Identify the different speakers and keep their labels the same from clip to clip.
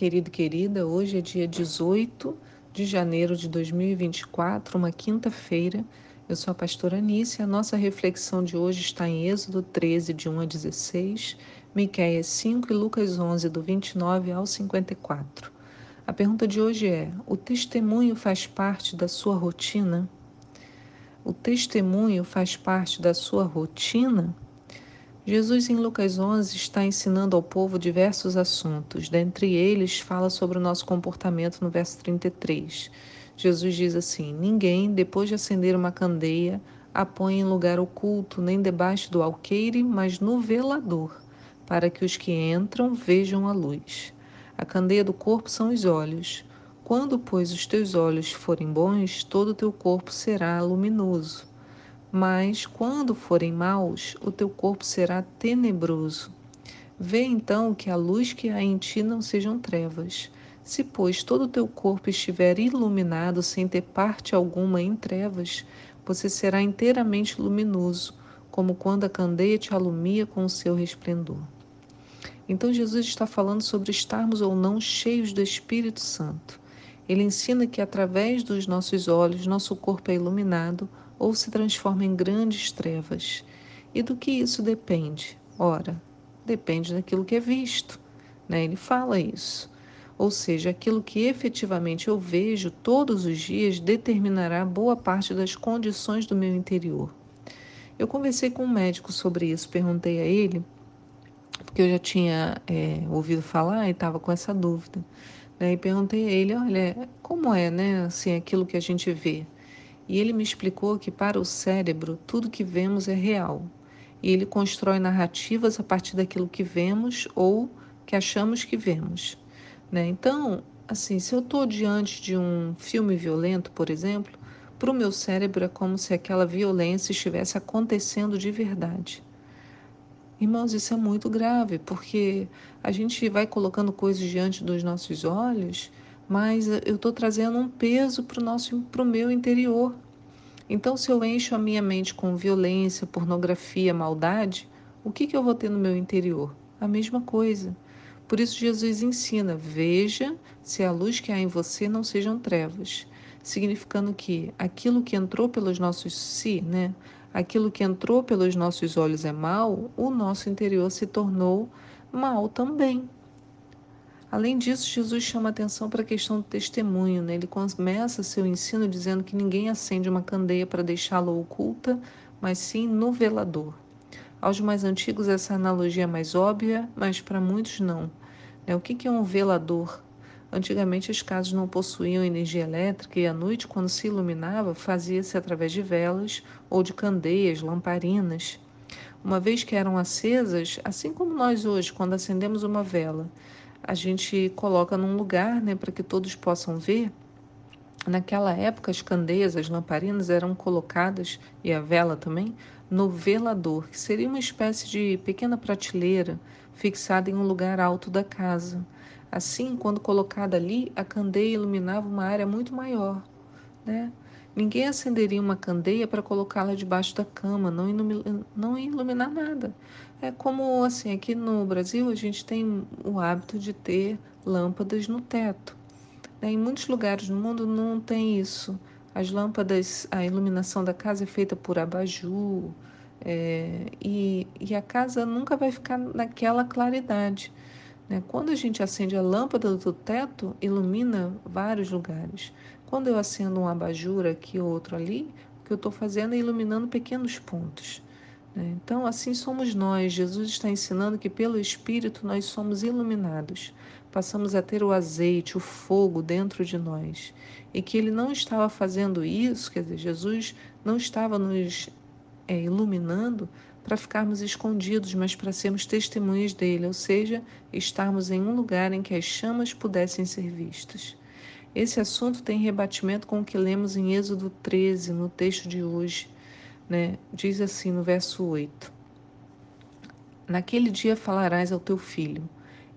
Speaker 1: Querido e querida. Hoje é dia 18 de janeiro de 2024, uma quinta-feira. Eu sou a pastora Anice. A nossa reflexão de hoje está em Êxodo 13, de 1 a 16, Miqueias 5 e Lucas 11, do 29 ao 54. A pergunta de hoje é: o testemunho faz parte da sua rotina? O testemunho faz parte da sua rotina? Jesus, em Lucas 11, está ensinando ao povo diversos assuntos. Dentre eles, fala sobre o nosso comportamento no verso 33. Jesus diz assim: Ninguém, depois de acender uma candeia, a põe em lugar oculto, nem debaixo do alqueire, mas no velador, para que os que entram vejam a luz. A candeia do corpo são os olhos. Quando, pois, os teus olhos forem bons, todo o teu corpo será luminoso. Mas quando forem maus, o teu corpo será tenebroso. Vê então que a luz que há em ti não sejam trevas. Se, pois, todo o teu corpo estiver iluminado sem ter parte alguma em trevas, você será inteiramente luminoso, como quando a candeia te alumia com o seu resplendor. Então, Jesus está falando sobre estarmos ou não cheios do Espírito Santo. Ele ensina que através dos nossos olhos, nosso corpo é iluminado ou se transforma em grandes trevas. E do que isso depende? Ora, depende daquilo que é visto. Né? Ele fala isso. Ou seja, aquilo que efetivamente eu vejo todos os dias determinará boa parte das condições do meu interior. Eu conversei com um médico sobre isso, perguntei a ele, porque eu já tinha é, ouvido falar e estava com essa dúvida. Né? E perguntei a ele: olha, como é né, assim, aquilo que a gente vê? E ele me explicou que para o cérebro tudo que vemos é real. E ele constrói narrativas a partir daquilo que vemos ou que achamos que vemos. Né? Então, assim, se eu estou diante de um filme violento, por exemplo, para o meu cérebro é como se aquela violência estivesse acontecendo de verdade. Irmãos, isso é muito grave, porque a gente vai colocando coisas diante dos nossos olhos mas eu estou trazendo um peso para o meu interior. Então, se eu encho a minha mente com violência, pornografia, maldade, o que, que eu vou ter no meu interior? A mesma coisa. Por isso, Jesus ensina: veja se a luz que há em você não sejam trevas. Significando que aquilo que entrou pelos nossos si, né? Aquilo que entrou pelos nossos olhos é mal, o nosso interior se tornou mal também. Além disso, Jesus chama atenção para a questão do testemunho. Né? Ele começa seu ensino dizendo que ninguém acende uma candeia para deixá-la oculta, mas sim no velador. Aos mais antigos, essa analogia é mais óbvia, mas para muitos não. Né? O que é um velador? Antigamente, as casas não possuíam energia elétrica e à noite, quando se iluminava, fazia-se através de velas ou de candeias, lamparinas. Uma vez que eram acesas, assim como nós hoje, quando acendemos uma vela, a gente coloca num lugar né, para que todos possam ver. Naquela época, as candeias, as lamparinas eram colocadas, e a vela também, no velador, que seria uma espécie de pequena prateleira fixada em um lugar alto da casa. Assim, quando colocada ali, a candeia iluminava uma área muito maior. Né? Ninguém acenderia uma candeia para colocá-la debaixo da cama, não, não iluminar nada. É como assim, aqui no Brasil a gente tem o hábito de ter lâmpadas no teto. Né? Em muitos lugares no mundo não tem isso. As lâmpadas, a iluminação da casa é feita por abajur, é, e, e a casa nunca vai ficar naquela claridade. Né? Quando a gente acende a lâmpada do teto, ilumina vários lugares. Quando eu acendo um abajur aqui ou outro ali, o que eu estou fazendo é iluminando pequenos pontos. Né? Então, assim somos nós. Jesus está ensinando que pelo Espírito nós somos iluminados. Passamos a ter o azeite, o fogo dentro de nós. E que ele não estava fazendo isso, quer dizer, Jesus não estava nos é, iluminando para ficarmos escondidos, mas para sermos testemunhas dele, ou seja, estarmos em um lugar em que as chamas pudessem ser vistas. Esse assunto tem rebatimento com o que lemos em Êxodo 13, no texto de hoje. Né? Diz assim no verso 8: Naquele dia falarás ao teu filho: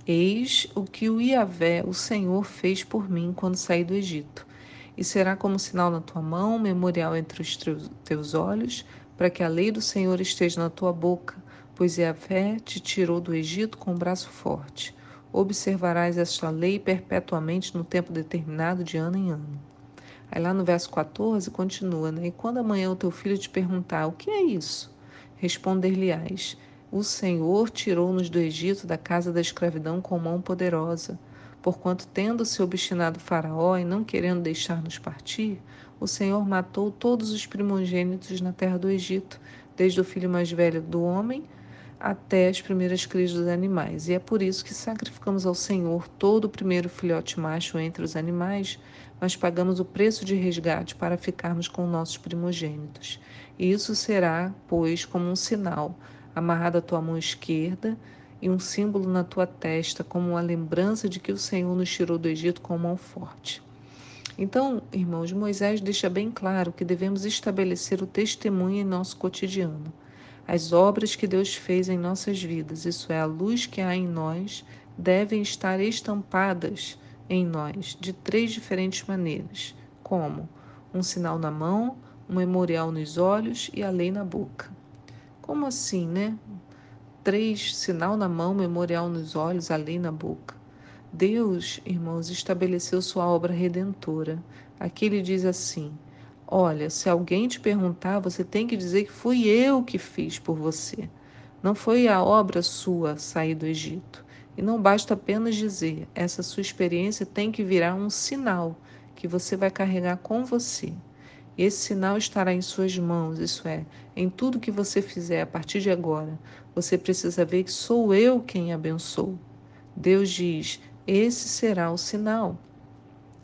Speaker 1: Eis o que o Iavé, o Senhor, fez por mim quando saí do Egito. E será como sinal na tua mão, memorial entre os teus olhos, para que a lei do Senhor esteja na tua boca, pois Iavé te tirou do Egito com um braço forte. observarás esta lei perpetuamente no tempo determinado de ano em ano. Aí lá no verso 14 continua, né? E quando amanhã o teu filho te perguntar o que é isso, responder-lhe-ás: O Senhor tirou-nos do Egito da casa da escravidão com mão poderosa. Porquanto, tendo-se obstinado Faraó e não querendo deixar-nos partir, o Senhor matou todos os primogênitos na terra do Egito, desde o filho mais velho do homem até as primeiras crias dos animais. E é por isso que sacrificamos ao Senhor todo o primeiro filhote macho entre os animais, mas pagamos o preço de resgate para ficarmos com nossos primogênitos. E isso será, pois, como um sinal, amarrado à tua mão esquerda e um símbolo na tua testa, como uma lembrança de que o Senhor nos tirou do Egito com mão forte. Então, irmãos, Moisés deixa bem claro que devemos estabelecer o testemunho em nosso cotidiano as obras que Deus fez em nossas vidas, isso é, a luz que há em nós, devem estar estampadas em nós de três diferentes maneiras, como um sinal na mão, um memorial nos olhos e a lei na boca. Como assim, né? Três, sinal na mão, memorial nos olhos, a lei na boca. Deus, irmãos, estabeleceu sua obra redentora. Aqui ele diz assim: Olha, se alguém te perguntar, você tem que dizer que fui eu que fiz por você. Não foi a obra sua sair do Egito. E não basta apenas dizer, essa sua experiência tem que virar um sinal que você vai carregar com você. Esse sinal estará em suas mãos, isso é, em tudo que você fizer a partir de agora. Você precisa ver que sou eu quem abençoo. Deus diz: esse será o sinal.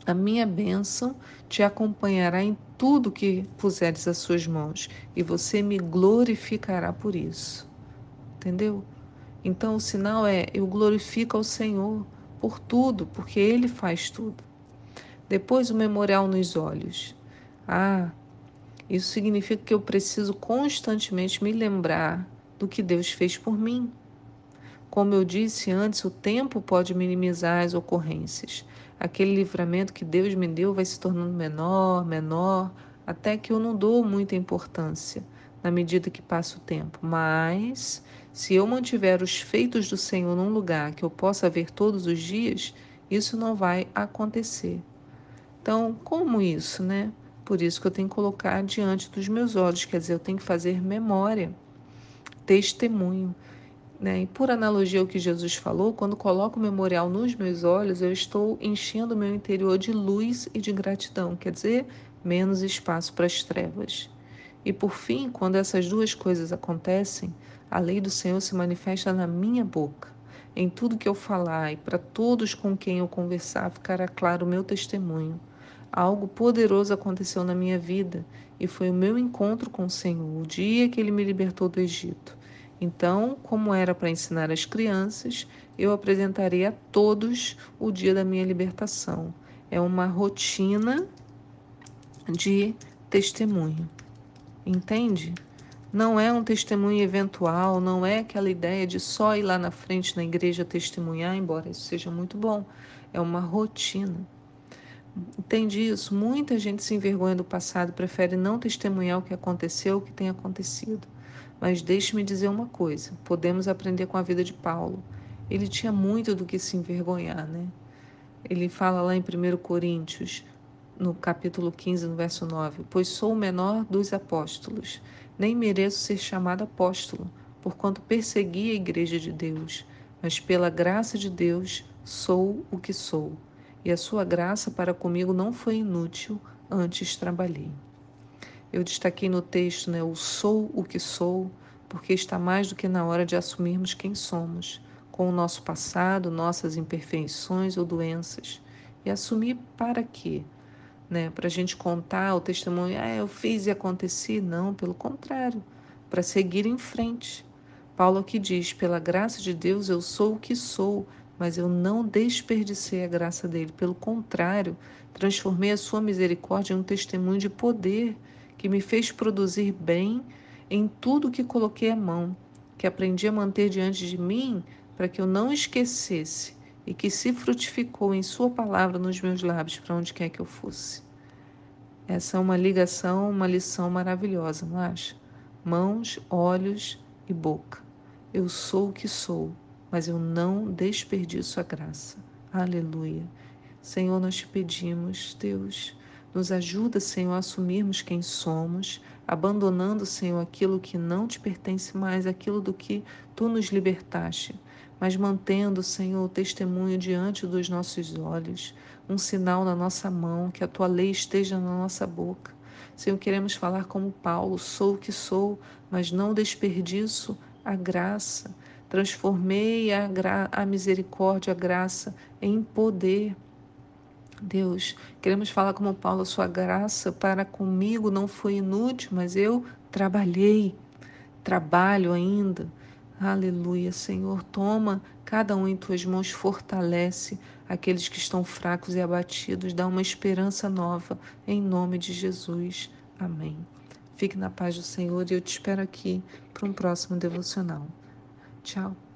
Speaker 1: A minha bênção te acompanhará em tudo que puseres as suas mãos, e você me glorificará por isso. Entendeu? Então o sinal é: eu glorifico ao Senhor por tudo, porque Ele faz tudo. Depois o memorial nos olhos. Ah, isso significa que eu preciso constantemente me lembrar do que Deus fez por mim. Como eu disse antes, o tempo pode minimizar as ocorrências, aquele livramento que Deus me deu vai se tornando menor, menor, até que eu não dou muita importância na medida que passa o tempo. Mas, se eu mantiver os feitos do Senhor num lugar que eu possa ver todos os dias, isso não vai acontecer. Então, como isso, né? Por isso que eu tenho que colocar diante dos meus olhos, quer dizer, eu tenho que fazer memória, testemunho. Né? E por analogia ao que Jesus falou, quando coloco o memorial nos meus olhos, eu estou enchendo o meu interior de luz e de gratidão, quer dizer, menos espaço para as trevas. E por fim, quando essas duas coisas acontecem, a lei do Senhor se manifesta na minha boca. Em tudo que eu falar e para todos com quem eu conversar ficará claro o meu testemunho. Algo poderoso aconteceu na minha vida e foi o meu encontro com o Senhor, o dia que ele me libertou do Egito. Então, como era para ensinar as crianças, eu apresentarei a todos o dia da minha libertação. É uma rotina de testemunho. Entende? Não é um testemunho eventual, não é aquela ideia de só ir lá na frente na igreja testemunhar, embora isso seja muito bom. É uma rotina. Entende isso? Muita gente se envergonha do passado, prefere não testemunhar o que aconteceu, o que tem acontecido. Mas deixe-me dizer uma coisa: podemos aprender com a vida de Paulo. Ele tinha muito do que se envergonhar, né? Ele fala lá em 1 Coríntios, no capítulo 15, no verso 9: Pois sou o menor dos apóstolos, nem mereço ser chamado apóstolo, porquanto persegui a igreja de Deus, mas pela graça de Deus sou o que sou. E a sua graça para comigo não foi inútil, antes trabalhei. Eu destaquei no texto, né, o sou o que sou, porque está mais do que na hora de assumirmos quem somos, com o nosso passado, nossas imperfeições ou doenças. E assumir para quê? Né? Para a gente contar o testemunho, ah, eu fiz e aconteci? Não, pelo contrário, para seguir em frente. Paulo aqui diz: pela graça de Deus eu sou o que sou, mas eu não desperdicei a graça dele. Pelo contrário, transformei a sua misericórdia em um testemunho de poder que me fez produzir bem em tudo que coloquei a mão, que aprendi a manter diante de mim para que eu não esquecesse e que se frutificou em Sua palavra nos meus lábios para onde quer que eu fosse. Essa é uma ligação, uma lição maravilhosa, não acha? Mãos, olhos e boca. Eu sou o que sou, mas eu não desperdiço a graça. Aleluia. Senhor, nós te pedimos, Deus, nos ajuda, Senhor, a assumirmos quem somos, abandonando, Senhor, aquilo que não te pertence mais, aquilo do que tu nos libertaste, mas mantendo, Senhor, o testemunho diante dos nossos olhos, um sinal na nossa mão, que a tua lei esteja na nossa boca. Senhor, queremos falar como Paulo: sou o que sou, mas não desperdiço a graça. Transformei a, a misericórdia, a graça em poder. Deus, queremos falar como Paulo: sua graça para comigo não foi inútil, mas eu trabalhei, trabalho ainda. Aleluia, Senhor. Toma cada um em tuas mãos, fortalece aqueles que estão fracos e abatidos, dá uma esperança nova, em nome de Jesus. Amém. Fique na paz do Senhor e eu te espero aqui para um próximo devocional. Tchau.